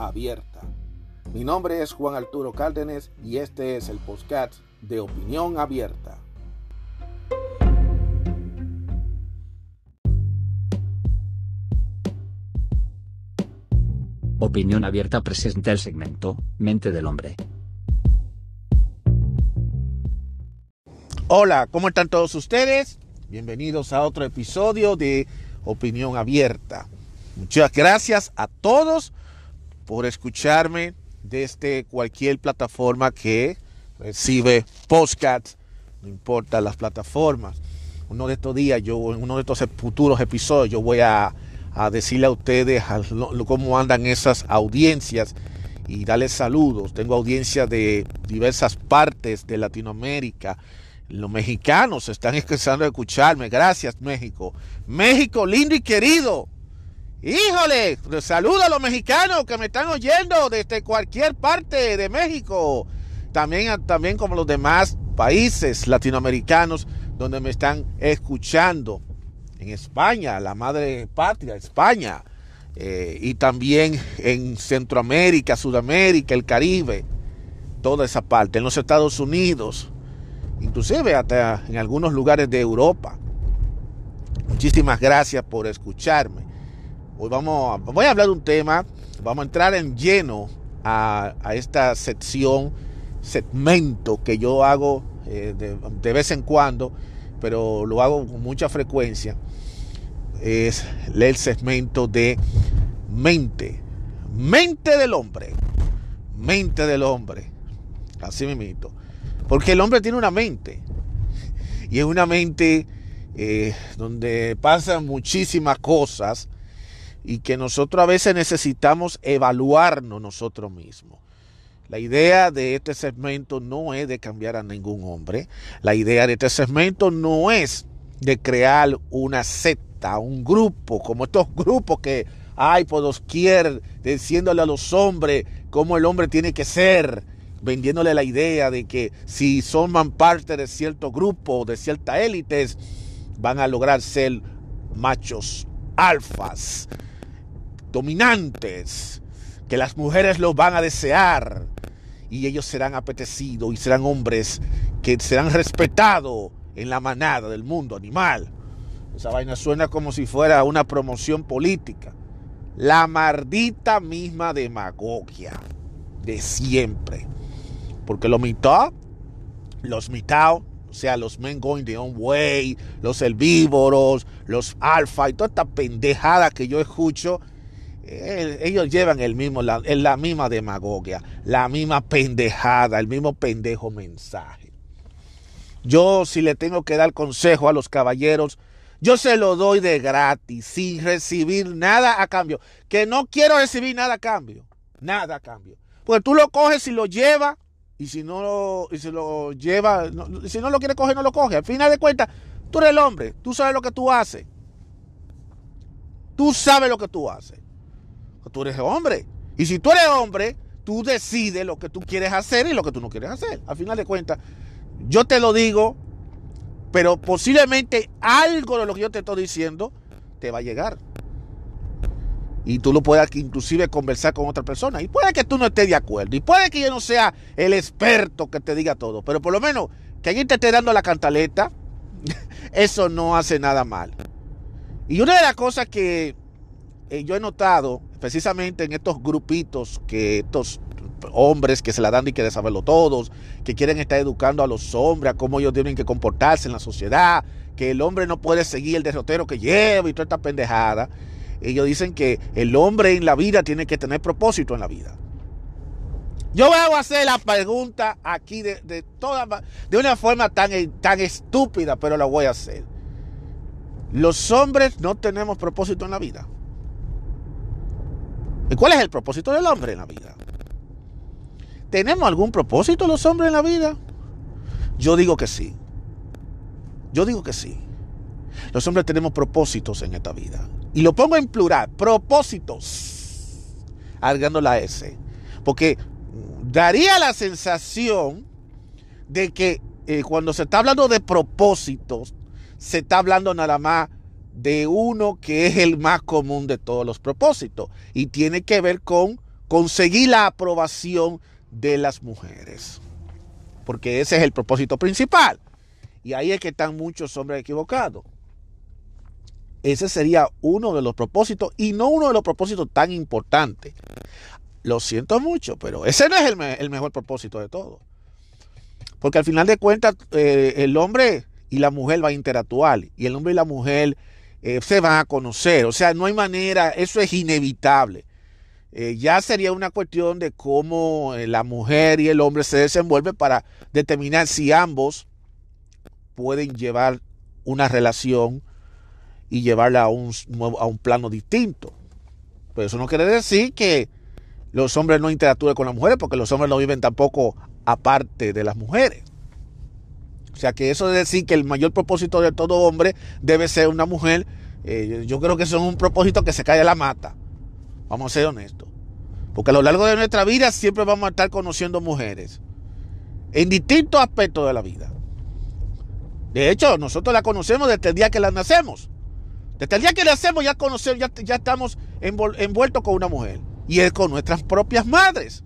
abierta. Mi nombre es Juan Arturo Cárdenas y este es el podcast de Opinión Abierta. Opinión Abierta presenta el segmento Mente del Hombre. Hola, ¿cómo están todos ustedes? Bienvenidos a otro episodio de Opinión Abierta. Muchas gracias a todos por escucharme desde cualquier plataforma que recibe podcasts, no importa las plataformas. Uno de estos días, yo en uno de estos futuros episodios, yo voy a, a decirle a ustedes cómo andan esas audiencias y darles saludos. Tengo audiencias de diversas partes de Latinoamérica. Los mexicanos están empezando a escucharme. Gracias, México. México, lindo y querido. Híjole, saludo a los mexicanos que me están oyendo desde cualquier parte de México. También, también como los demás países latinoamericanos donde me están escuchando. En España, la madre patria, España. Eh, y también en Centroamérica, Sudamérica, el Caribe. Toda esa parte. En los Estados Unidos. Inclusive hasta en algunos lugares de Europa. Muchísimas gracias por escucharme. Hoy vamos a, voy a hablar de un tema, vamos a entrar en lleno a, esta sección, segmento que yo hago eh, de, vez en cuando, pero lo hago con mucha frecuencia. Es el segmento de mente, mente del hombre, mente del hombre, así mismo. Porque el hombre tiene una mente, y es una mente eh, donde pasan muchísimas cosas y que nosotros a veces necesitamos evaluarnos nosotros mismos. La idea de este segmento no es de cambiar a ningún hombre. La idea de este segmento no es de crear una secta, un grupo, como estos grupos que hay por doquier, diciéndole a los hombres cómo el hombre tiene que ser, vendiéndole la idea de que si son parte de cierto grupo, de ciertas élites, van a lograr ser machos alfas dominantes, que las mujeres los van a desear y ellos serán apetecidos y serán hombres que serán respetados en la manada del mundo animal. Esa vaina suena como si fuera una promoción política. La maldita misma demagogia de siempre. Porque los mitad, los mitad, o sea, los men going their own way, los herbívoros, los alfa y toda esta pendejada que yo escucho ellos llevan el mismo, la, la misma demagogia, la misma pendejada, el mismo pendejo mensaje. Yo si le tengo que dar consejo a los caballeros, yo se lo doy de gratis, sin recibir nada a cambio. Que no quiero recibir nada a cambio. Nada a cambio. Porque tú lo coges y lo llevas, y si no lo, y si lo lleva, si no lo quiere coger, no lo coge. Al final de cuentas, tú eres el hombre, tú sabes lo que tú haces. Tú sabes lo que tú haces tú eres hombre. Y si tú eres hombre, tú decides lo que tú quieres hacer y lo que tú no quieres hacer. Al final de cuentas, yo te lo digo, pero posiblemente algo de lo que yo te estoy diciendo te va a llegar. Y tú lo puedas inclusive conversar con otra persona. Y puede que tú no estés de acuerdo. Y puede que yo no sea el experto que te diga todo. Pero por lo menos que alguien te esté dando la cantaleta, eso no hace nada mal. Y una de las cosas que eh, yo he notado precisamente en estos grupitos que estos hombres que se la dan y que saberlo todos, que quieren estar educando a los hombres a cómo ellos tienen que comportarse en la sociedad, que el hombre no puede seguir el derrotero que lleva y toda esta pendejada. Ellos dicen que el hombre en la vida tiene que tener propósito en la vida. Yo voy a hacer la pregunta aquí de, de, toda, de una forma tan, tan estúpida, pero la voy a hacer. Los hombres no tenemos propósito en la vida. ¿Y cuál es el propósito del hombre en la vida? ¿Tenemos algún propósito los hombres en la vida? Yo digo que sí. Yo digo que sí. Los hombres tenemos propósitos en esta vida. Y lo pongo en plural, propósitos, agregando la S. Porque daría la sensación de que eh, cuando se está hablando de propósitos, se está hablando nada más de uno que es el más común de todos los propósitos y tiene que ver con conseguir la aprobación de las mujeres. Porque ese es el propósito principal. Y ahí es que están muchos hombres equivocados. Ese sería uno de los propósitos y no uno de los propósitos tan importantes. Lo siento mucho, pero ese no es el, mejor propósito de todo. Porque al final de cuentas, eh, el hombre y la mujer van a interactuar y el hombre y la mujer eh, se van a conocer. O sea, no hay manera, eso es inevitable. Eh, ya sería una cuestión de cómo la mujer y el hombre se desenvuelven para determinar si ambos pueden llevar una relación y llevarla a un, a un plano distinto. Pero eso no quiere decir que los hombres no interactúen con las mujeres, porque los hombres no viven tampoco aparte de las mujeres. Sea que eso de decir que el mayor propósito de todo hombre debe ser una mujer, eh, yo creo que eso es un propósito que se cae a la mata. Vamos a ser honestos. Porque a lo largo de nuestra vida siempre vamos a estar conociendo mujeres. En distintos aspectos de la vida. De hecho, nosotros la conocemos desde el día que la nacemos. Desde el día que nacemos ya conocemos, ya, ya estamos envueltos con una mujer. Y es con nuestras propias madres.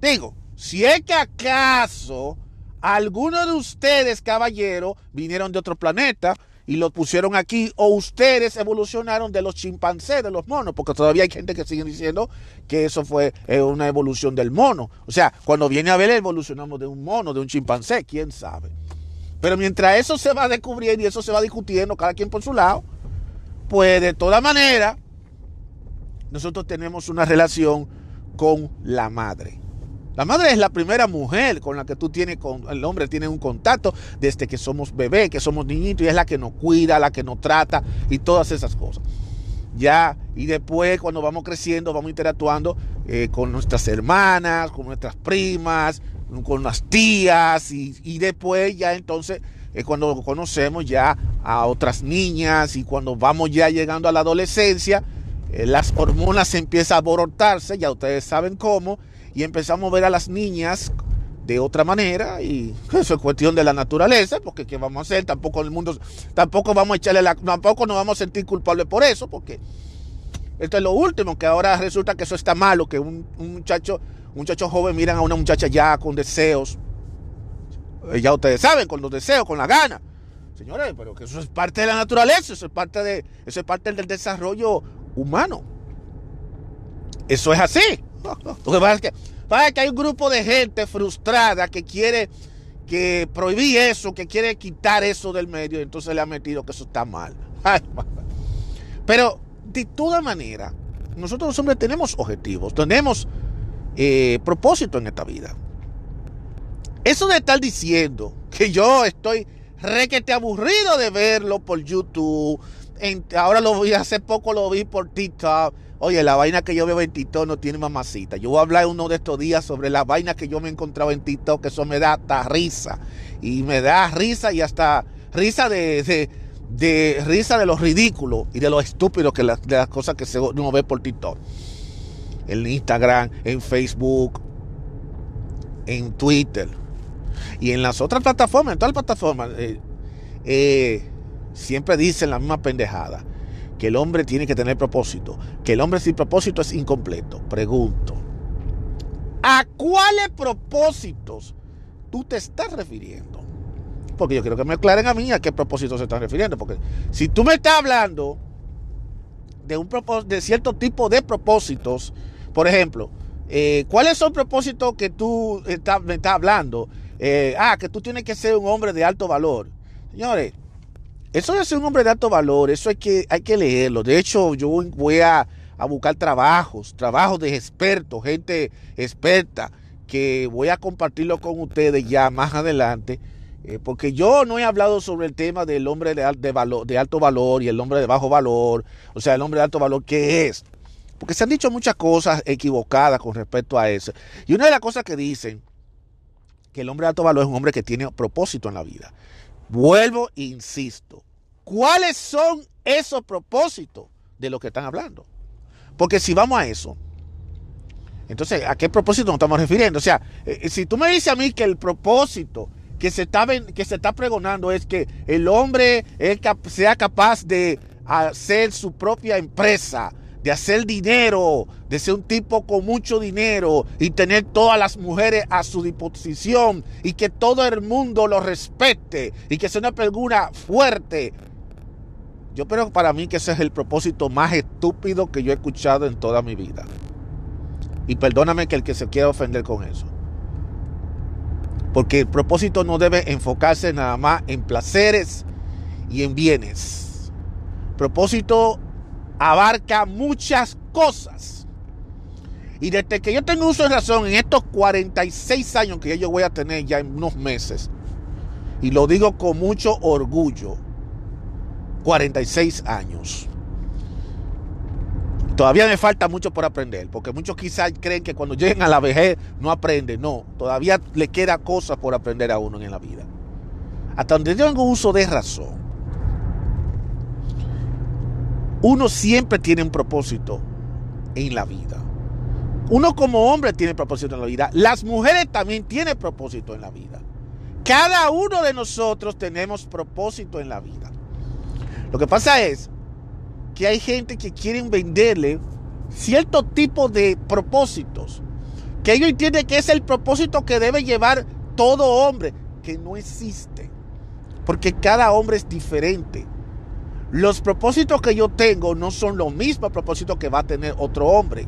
Digo, si es que acaso algunos de ustedes, caballeros, vinieron de otro planeta y lo pusieron aquí, o ustedes evolucionaron de los chimpancés, de los monos, porque todavía hay gente que sigue diciendo que eso fue eh, una evolución del mono. O sea, cuando viene a ver, evolucionamos de un mono, de un chimpancé, quién sabe. Pero mientras eso se va descubriendo y eso se va discutiendo, cada quien por su lado, pues de toda manera, nosotros tenemos una relación con la madre. La madre es la primera mujer con la que tú tienes, con el hombre tiene un contacto desde que somos bebés, que somos niñitos, y es la que nos cuida, la que nos trata y todas esas cosas. Ya, y después cuando vamos creciendo, vamos interactuando eh, con nuestras hermanas, con nuestras primas, con las tías, y, después ya entonces es cuando conocemos ya a otras niñas y cuando vamos ya llegando a la adolescencia, eh, las hormonas empiezan a aborotarse, ya ustedes saben cómo, y empezamos a ver a las niñas de otra manera y eso es cuestión de la naturaleza, porque qué vamos a hacer, tampoco el mundo, tampoco vamos a echarle la, tampoco nos vamos a sentir culpables por eso, porque esto es lo último, que ahora resulta que eso está malo, que un, muchacho, un muchacho joven miran a una muchacha ya con deseos, eh, ya ustedes saben, con los deseos, con la gana. Señores, pero que eso es parte de la naturaleza, eso es parte de, eso es parte del desarrollo humano. Eso es así. Lo que pasa es que, que hay un grupo de gente frustrada que quiere que prohibir eso, que quiere quitar eso del medio, entonces le ha metido que eso está mal. Pero de toda manera, nosotros los hombres tenemos objetivos, tenemos eh, propósito en esta vida. Eso de estar diciendo que yo estoy requete aburrido de verlo por YouTube, ahora lo vi, hace poco lo vi por TikTok. Oye, la vaina que yo veo en TikTok no tiene mamacita. Yo voy a hablar uno de estos días sobre la vaina que yo me he encontrado en TikTok, que eso me da hasta risa. Y me da risa y hasta risa de, de, risa de lo ridículo y de lo estúpido que de las cosas que se, uno ve por TikTok. En Instagram, en Facebook, en Twitter y en las otras plataformas, en todas las plataformas. Eh, eh, siempre dicen la misma pendejada, que el hombre tiene que tener propósito, que el hombre sin propósito es incompleto. Pregunto, ¿a cuáles propósitos tú te estás refiriendo? Porque yo quiero que me aclaren a mí a qué propósitos se están refiriendo, porque si tú me estás hablando de, un de cierto tipo de propósitos, por ejemplo, eh, ¿cuáles son propósitos que tú me estás hablando? Eh, ah, que tú tienes que ser un hombre de alto valor. Señores, eso ser un hombre de alto valor, eso hay que, hay que leerlo. De hecho, yo voy a, buscar trabajos, trabajos de expertos, gente experta, que voy a compartirlo con ustedes ya más adelante. Eh, porque yo no he hablado sobre el tema del hombre de, de alto valor y el hombre de bajo valor, o sea, el hombre de alto valor, ¿qué es? Porque se han dicho muchas cosas equivocadas con respecto a eso. Y una de las cosas que dicen, que el hombre de alto valor es un hombre que tiene propósito en la vida. Vuelvo insisto. ¿Cuáles son esos propósitos de lo que están hablando? Porque si vamos a eso, entonces, ¿a qué propósito nos estamos refiriendo? O sea, eh, eh, si tú me dices a mí que el propósito que se está, que se está pregonando es que el hombre sea capaz de hacer su propia empresa, de hacer dinero, de ser un tipo con mucho dinero y tener todas las mujeres a su disposición y que todo el mundo lo respete y que sea una persona fuerte. Yo creo para mí que ese es el propósito más estúpido que yo he escuchado en toda mi vida. Y perdóname que el que se quiera ofender con eso. Porque el propósito no debe enfocarse nada más en placeres y en bienes. propósito abarca muchas cosas. Y desde que yo tengo uso de razón, en estos 46 años que yo voy a tener ya en unos meses, y lo digo con mucho orgullo, 46 años. Todavía me falta mucho por aprender, porque muchos quizás creen que cuando lleguen a la vejez no aprenden. No, todavía le queda cosas por aprender a uno en la vida. Hasta donde yo tengo uso de razón, uno siempre tiene un propósito en la vida. Uno como hombre tiene propósito en la vida. Las mujeres también tienen propósito en la vida. Cada uno de nosotros tenemos propósito en la vida. Lo que pasa es que hay gente que quieren venderle cierto tipo de propósitos. Que ellos entienden que es el propósito que debe llevar todo hombre. Que no existe. Porque cada hombre es diferente. Los propósitos que yo tengo no son los mismos propósitos que va a tener otro hombre.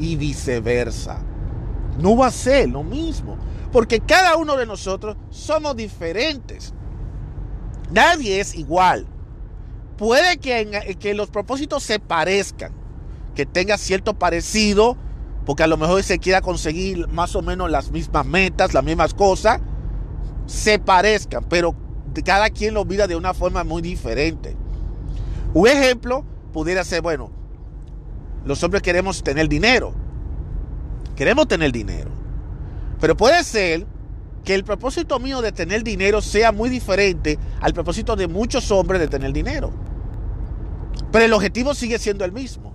Y viceversa. No va a ser lo mismo. Porque cada uno de nosotros somos diferentes. Nadie es igual. Puede que, que los propósitos se parezcan. Que tenga cierto parecido. Porque a lo mejor se quiera conseguir más o menos las mismas metas, las mismas cosas. Se parezcan. Pero cada quien lo mira de una forma muy diferente. Un ejemplo pudiera ser, bueno, los hombres queremos tener dinero. Queremos tener dinero. Pero puede ser que el propósito mío de tener dinero sea muy diferente al propósito de muchos hombres de tener dinero. Pero el objetivo sigue siendo el mismo.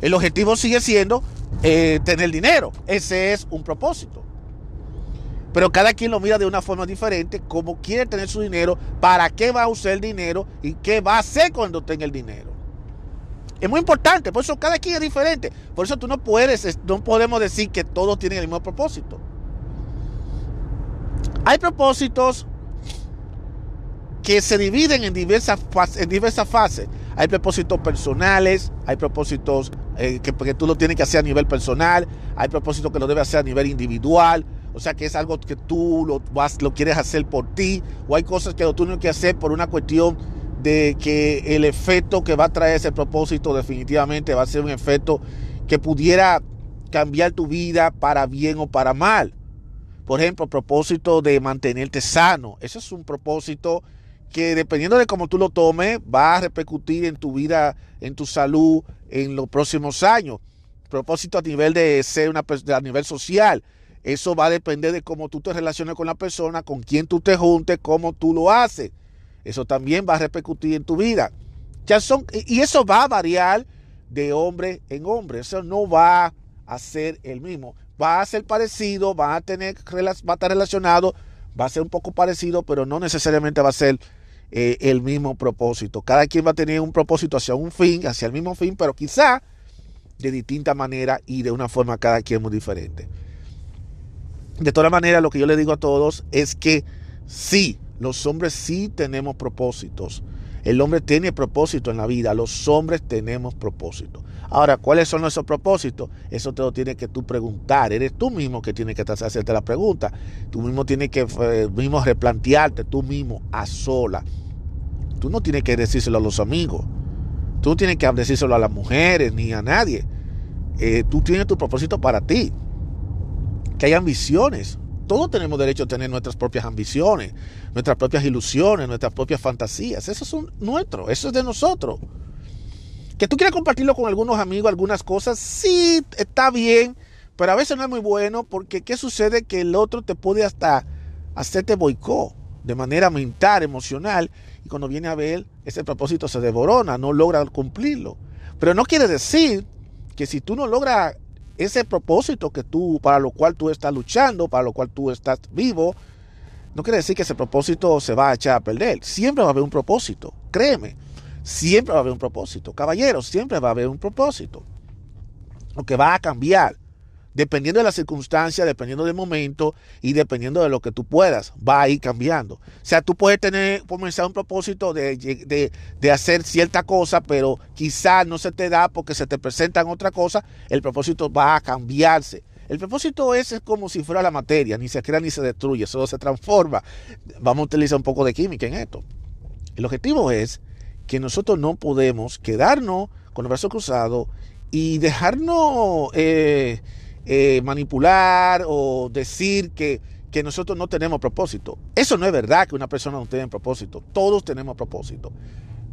El objetivo sigue siendo eh, tener dinero. Ese es un propósito. Pero cada quien lo mira de una forma diferente, como quiere tener su dinero, para qué va a usar el dinero y qué va a hacer cuando tenga el dinero. Es muy importante, por eso cada quien es diferente. Por eso tú no puedes, no podemos decir que todos tienen el mismo propósito. Hay propósitos que se dividen en diversas, en diversas fases. Hay propósitos personales, hay propósitos eh, que, que, tú lo tienes que hacer a nivel personal, hay propósitos que lo debes hacer a nivel individual, o sea que es algo que tú lo, vas, lo quieres hacer por ti, o hay cosas que tú tienes que hacer por una cuestión de que el efecto que va a traer ese propósito definitivamente va a ser un efecto que pudiera cambiar tu vida para bien o para mal. Por ejemplo, el propósito de mantenerte sano. Ese es un propósito que dependiendo de cómo tú lo tomes, va a repercutir en tu vida, en tu salud, en los próximos años. Propósito a nivel de ser una a nivel social. Eso va a depender de cómo tú te relaciones con la persona, con quién tú te juntes, cómo tú lo haces. Eso también va a repercutir en tu vida. Ya son, y eso va a variar de hombre en hombre. Eso no va a ser el mismo. Va a ser parecido, va a, tener, va a estar relacionado, va a ser un poco parecido, pero no necesariamente va a ser eh, el mismo propósito. Cada quien va a tener un propósito hacia un fin, hacia el mismo fin, pero quizá de distinta manera y de una forma cada quien muy diferente. De todas maneras, lo que yo le digo a todos es que sí, los hombres sí tenemos propósitos. El hombre tiene propósito en la vida, los hombres tenemos propósito. Ahora, ¿cuáles son nuestros propósitos? Eso te lo tienes que tú preguntar. Eres tú mismo que tienes que hacerte la pregunta. Tú mismo tienes que eh, mismo replantearte, tú mismo a sola. Tú no tienes que decírselo a los amigos. Tú no tienes que decírselo a las mujeres ni a nadie. Eh, tú tienes tu propósito para ti que hay ambiciones. Todos tenemos derecho a tener nuestras propias ambiciones, nuestras propias ilusiones, nuestras propias fantasías. Eso es nuestro, eso es de nosotros. Que tú quieras compartirlo con algunos amigos, algunas cosas, sí, está bien, pero a veces no es muy bueno porque ¿qué sucede? Que el otro te puede hasta hacerte boicot de manera mental, emocional, y cuando viene a ver, ese propósito se devorona, no logra cumplirlo. Pero no quiere decir que si tú no logras ese propósito que tú, para lo cual tú estás luchando, para lo cual tú estás vivo, no quiere decir que ese propósito se va a echar a perder. Siempre va a haber un propósito, créeme. Siempre va a haber un propósito. Caballeros, siempre va a haber un propósito. Lo que va a cambiar dependiendo de la circunstancia, dependiendo del momento y dependiendo de lo que tú puedas, va a ir cambiando. O sea, tú puedes tener, comenzar un propósito de, hacer cierta cosa, pero quizás no se te da porque se te presentan otra cosa, el propósito va a cambiarse. El propósito es, es como si fuera la materia, ni se crea ni se destruye, solo se transforma. Vamos a utilizar un poco de química en esto. El objetivo es que nosotros no podemos quedarnos con el brazo cruzado y dejarnos... Eh, eh, manipular o decir que, que nosotros no tenemos propósito. Eso no es verdad que una persona no tenga propósito. Todos tenemos propósito.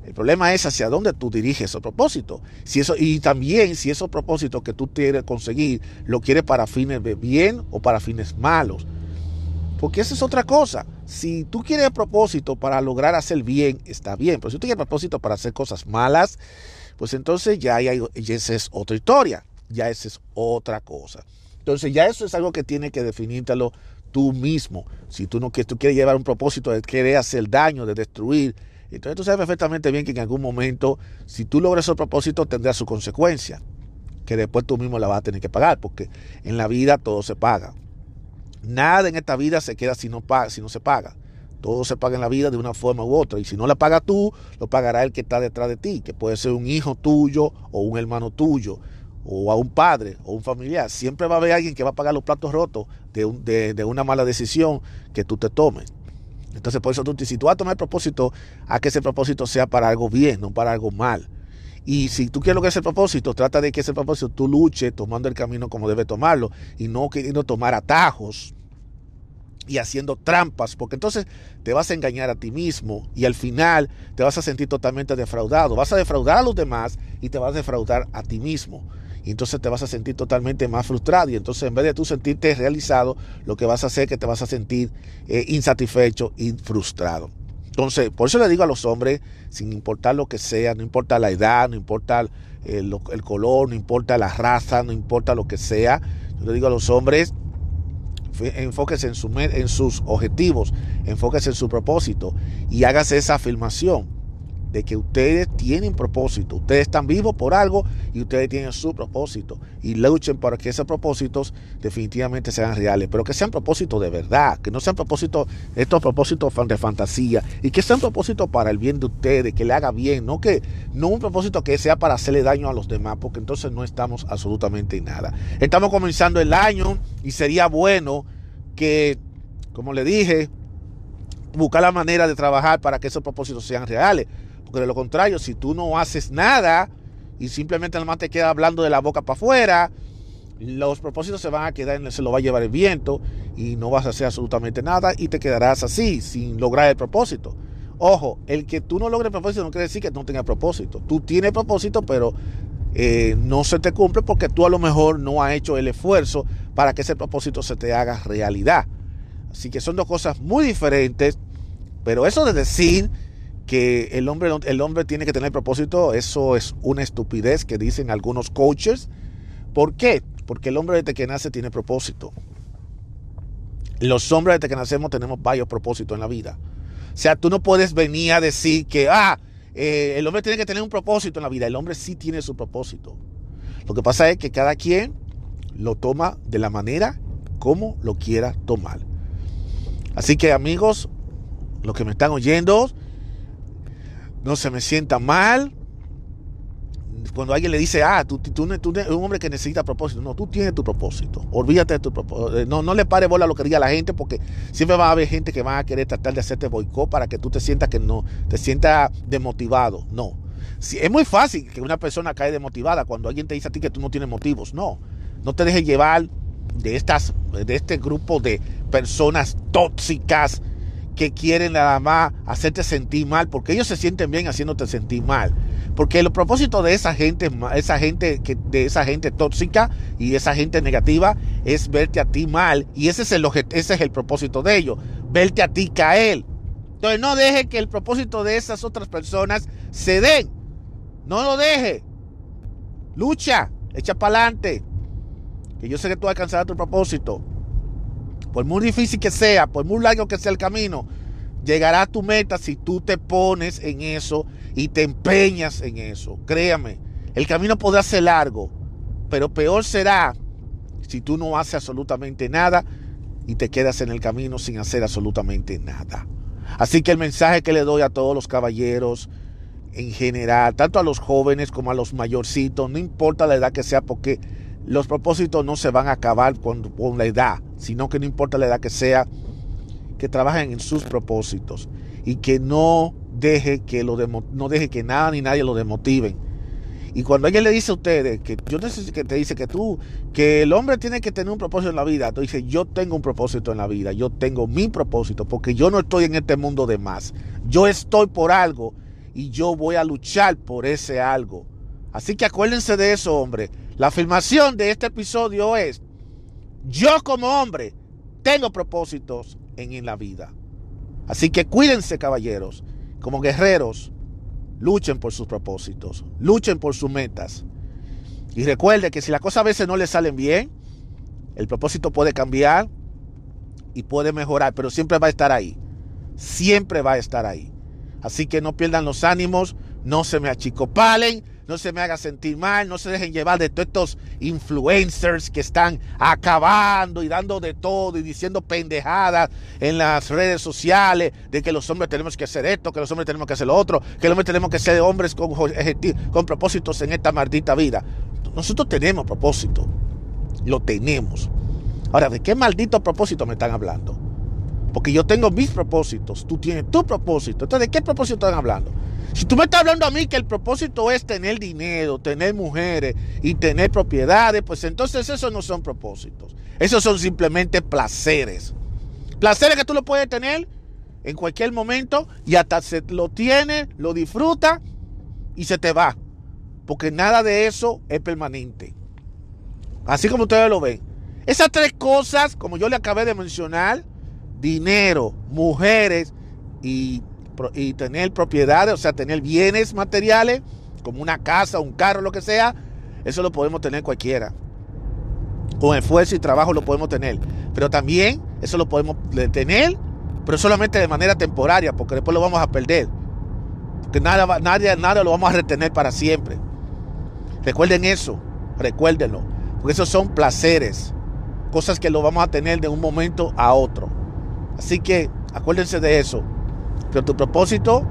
El problema es hacia dónde tú diriges esos propósitos. Si eso, y también si esos propósitos que tú quieres conseguir lo quieres para fines de bien o para fines malos. Porque esa es otra cosa. Si tú quieres propósito para lograr hacer bien, está bien. Pero si tú quieres propósito para hacer cosas malas, pues entonces ya, hay, esa es otra historia ya esa es otra cosa. Entonces ya eso es algo que tiene que definírtelo tú mismo. Si tú no quieres, tú quieres llevar un propósito de querer hacer daño, de destruir, entonces tú sabes perfectamente bien que en algún momento, si tú logras ese propósito, tendrá su consecuencia, que después tú mismo la vas a tener que pagar, porque en la vida todo se paga. Nada en esta vida se queda si no, si no se paga. Todo se paga en la vida de una forma u otra. Y si no la pagas tú, lo pagará el que está detrás de ti, que puede ser un hijo tuyo o un hermano tuyo o a un padre o un familiar, siempre va a haber alguien que va a pagar los platos rotos de, de, una mala decisión que tú te tomes. Entonces, por eso tú, si tú vas a tomar el propósito, a que ese propósito sea para algo bien, no para algo mal. Y si tú quieres lo que es el propósito, trata de que ese propósito tú luches tomando el camino como debe tomarlo y no queriendo tomar atajos y haciendo trampas, porque entonces te vas a engañar a ti mismo y al final te vas a sentir totalmente defraudado. Vas a defraudar a los demás y te vas a defraudar a ti mismo y entonces te vas a sentir totalmente más frustrado y entonces en vez de tú sentirte realizado, lo que vas a hacer es que te vas a sentir eh, insatisfecho y frustrado. Entonces, por eso le digo a los hombres, sin importar lo que sea, no importa la edad, no importa el, el color, no importa la raza, no importa lo que sea, yo le digo a los hombres, enfóquese en, en sus objetivos, enfóquese en su propósito y hágase esa afirmación de que ustedes tienen propósito, ustedes están vivos por algo y ustedes tienen su propósito y luchen para que esos propósitos definitivamente sean reales, pero que sean propósitos de verdad, que no sean propósitos, estos propósitos de fantasía y que sean propósitos para el bien de ustedes, que le haga bien, no que no un propósito que sea para hacerle daño a los demás, porque entonces no estamos absolutamente en nada. Estamos comenzando el año y sería bueno que, como le dije, buscar la manera de trabajar para que esos propósitos sean reales. Porque de lo contrario, si tú no haces nada y simplemente más te queda hablando de la boca para afuera, los propósitos se van a quedar, se lo va a llevar el viento y no vas a hacer absolutamente nada y te quedarás así, sin lograr el propósito. Ojo, el que tú no logres el propósito no quiere decir que no tengas propósito. Tú tienes propósito, pero eh, no se te cumple porque tú a lo mejor no has hecho el esfuerzo para que ese propósito se te haga realidad. Así que son dos cosas muy diferentes, pero eso de decir que el hombre, el hombre tiene que tener propósito, eso es una estupidez que dicen algunos coaches. ¿Por qué? Porque el hombre desde que nace tiene propósito. Los hombres desde que nacemos tenemos varios propósitos en la vida. O sea, tú no puedes venir a decir que, ah, eh, el hombre tiene que tener un propósito en la vida. El hombre sí tiene su propósito. Lo que pasa es que cada quien lo toma de la manera como lo quiera tomar. Así que amigos, los que me están oyendo, no se me sienta mal. Cuando alguien le dice, ah, tú, tú, eres un hombre que necesita propósito. No, tú tienes tu propósito. Olvídate de tu propósito. Eh, no, no le pare bola a lo que diga la gente porque siempre va a haber gente que va a querer tratar de hacerte boicot para que tú te sientas que no, te sientas demotivado. No. Si, es muy fácil que una persona cae demotivada cuando alguien te dice a ti que tú no tienes motivos. No. No te dejes llevar de, estas, de este grupo de personas tóxicas que quieren nada más hacerte sentir mal, porque ellos se sienten bien haciéndote sentir mal. Porque el propósito de esa gente, esa gente que, de esa gente tóxica y esa gente negativa es verte a ti mal. Y ese es el, ese es el propósito de ellos, verte a ti caer. Entonces no deje que el propósito de esas otras personas se den. No lo deje. Lucha, echa para adelante. Que yo sé que tú alcanzarás tu propósito. Por muy difícil que sea, por muy largo que sea el camino, llegará a tu meta si tú te pones en eso y te empeñas en eso. Créame, el camino podrá ser largo, pero peor será si tú no haces absolutamente nada y te quedas en el camino sin hacer absolutamente nada. Así que el mensaje que le doy a todos los caballeros en general, tanto a los jóvenes como a los mayorcitos, no importa la edad que sea, porque los propósitos no se van a acabar con, la edad, sino que no importa la edad que sea, que trabajen en sus propósitos y que no deje que, lo no deje que nada ni nadie lo demotiven. Y cuando alguien le dice a ustedes que yo necesito que te dice que tú, que el hombre tiene que tener un propósito en la vida, tú dices, yo tengo un propósito en la vida, yo tengo mi propósito, porque yo no estoy en este mundo de más. Yo estoy por algo y yo voy a luchar por ese algo. Así que acuérdense de eso, hombre. La afirmación de este episodio es, yo como hombre tengo propósitos en, la vida. Así que cuídense, caballeros, como guerreros, luchen por sus propósitos, luchen por sus metas. Y recuerde que si las cosas a veces no les salen bien, el propósito puede cambiar y puede mejorar, pero siempre va a estar ahí. Siempre va a estar ahí. Así que no pierdan los ánimos, no se me achicopalen no se me haga sentir mal, no se dejen llevar de todos estos influencers que están acabando y dando de todo y diciendo pendejadas en las redes sociales de que los hombres tenemos que hacer esto, que los hombres tenemos que hacer lo otro, que los hombres tenemos que ser hombres con, con propósitos en esta maldita vida. Nosotros tenemos propósito, lo tenemos. Ahora, ¿de qué maldito propósito me están hablando? Porque yo tengo mis propósitos, tú tienes tu propósito. Entonces, ¿de qué propósito están hablando? Si tú me estás hablando a mí que el propósito es tener dinero, tener mujeres y tener propiedades, pues entonces esos no son propósitos. Esos son simplemente placeres. Placeres que tú lo puedes tener en cualquier momento y hasta se lo tienes, lo disfruta y se te va. Porque nada de eso es permanente. Así como ustedes lo ven. Esas tres cosas, como yo le acabé de mencionar, dinero, mujeres y y tener propiedades, o sea, tener bienes materiales, como una casa, un carro, lo que sea, eso lo podemos tener cualquiera. Con esfuerzo y trabajo lo podemos tener. Pero también eso lo podemos tener, pero solamente de manera temporaria, porque después lo vamos a perder. Porque nada, nadie, nada lo vamos a retener para siempre. Recuerden eso, recuérdenlo. Porque esos son placeres, cosas que lo vamos a tener de un momento a otro. Así que acuérdense de eso. Pero tu propósito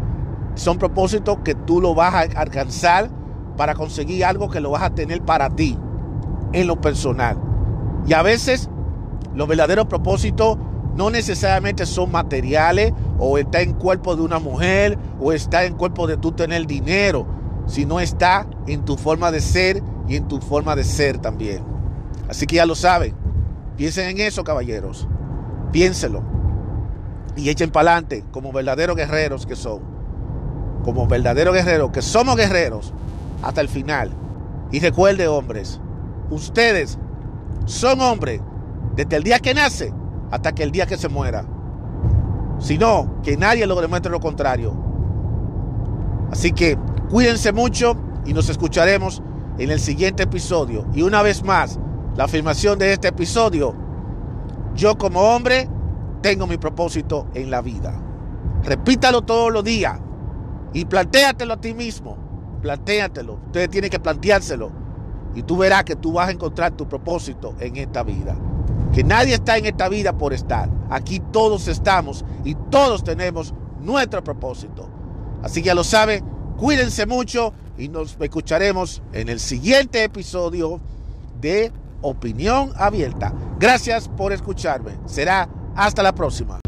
son propósitos que tú lo vas a alcanzar para conseguir algo que lo vas a tener para ti, en lo personal. Y a veces los verdaderos propósitos no necesariamente son materiales o está en cuerpo de una mujer o está en cuerpo de tú tener dinero, sino está en tu forma de ser y en tu forma de ser también. Así que ya lo saben. Piensen en eso, caballeros. Piénselo y echen para adelante como verdaderos guerreros que son. Como verdaderos guerreros, que somos guerreros hasta el final. Y recuerde, hombres, ustedes son hombres desde el día que nace hasta que el día que se muera. Sino que nadie lo demuestre lo contrario. Así que cuídense mucho y nos escucharemos en el siguiente episodio. Y una vez más, la afirmación de este episodio, yo como hombre tengo mi propósito en la vida. Repítalo todos los días y plantéatelo a ti mismo. Plantéatelo. Ustedes tienen que planteárselo. Y tú verás que tú vas a encontrar tu propósito en esta vida. Que nadie está en esta vida por estar. Aquí todos estamos y todos tenemos nuestro propósito. Así que ya lo saben, cuídense mucho y nos escucharemos en el siguiente episodio de Opinión Abierta. Gracias por escucharme. Será hasta la próxima.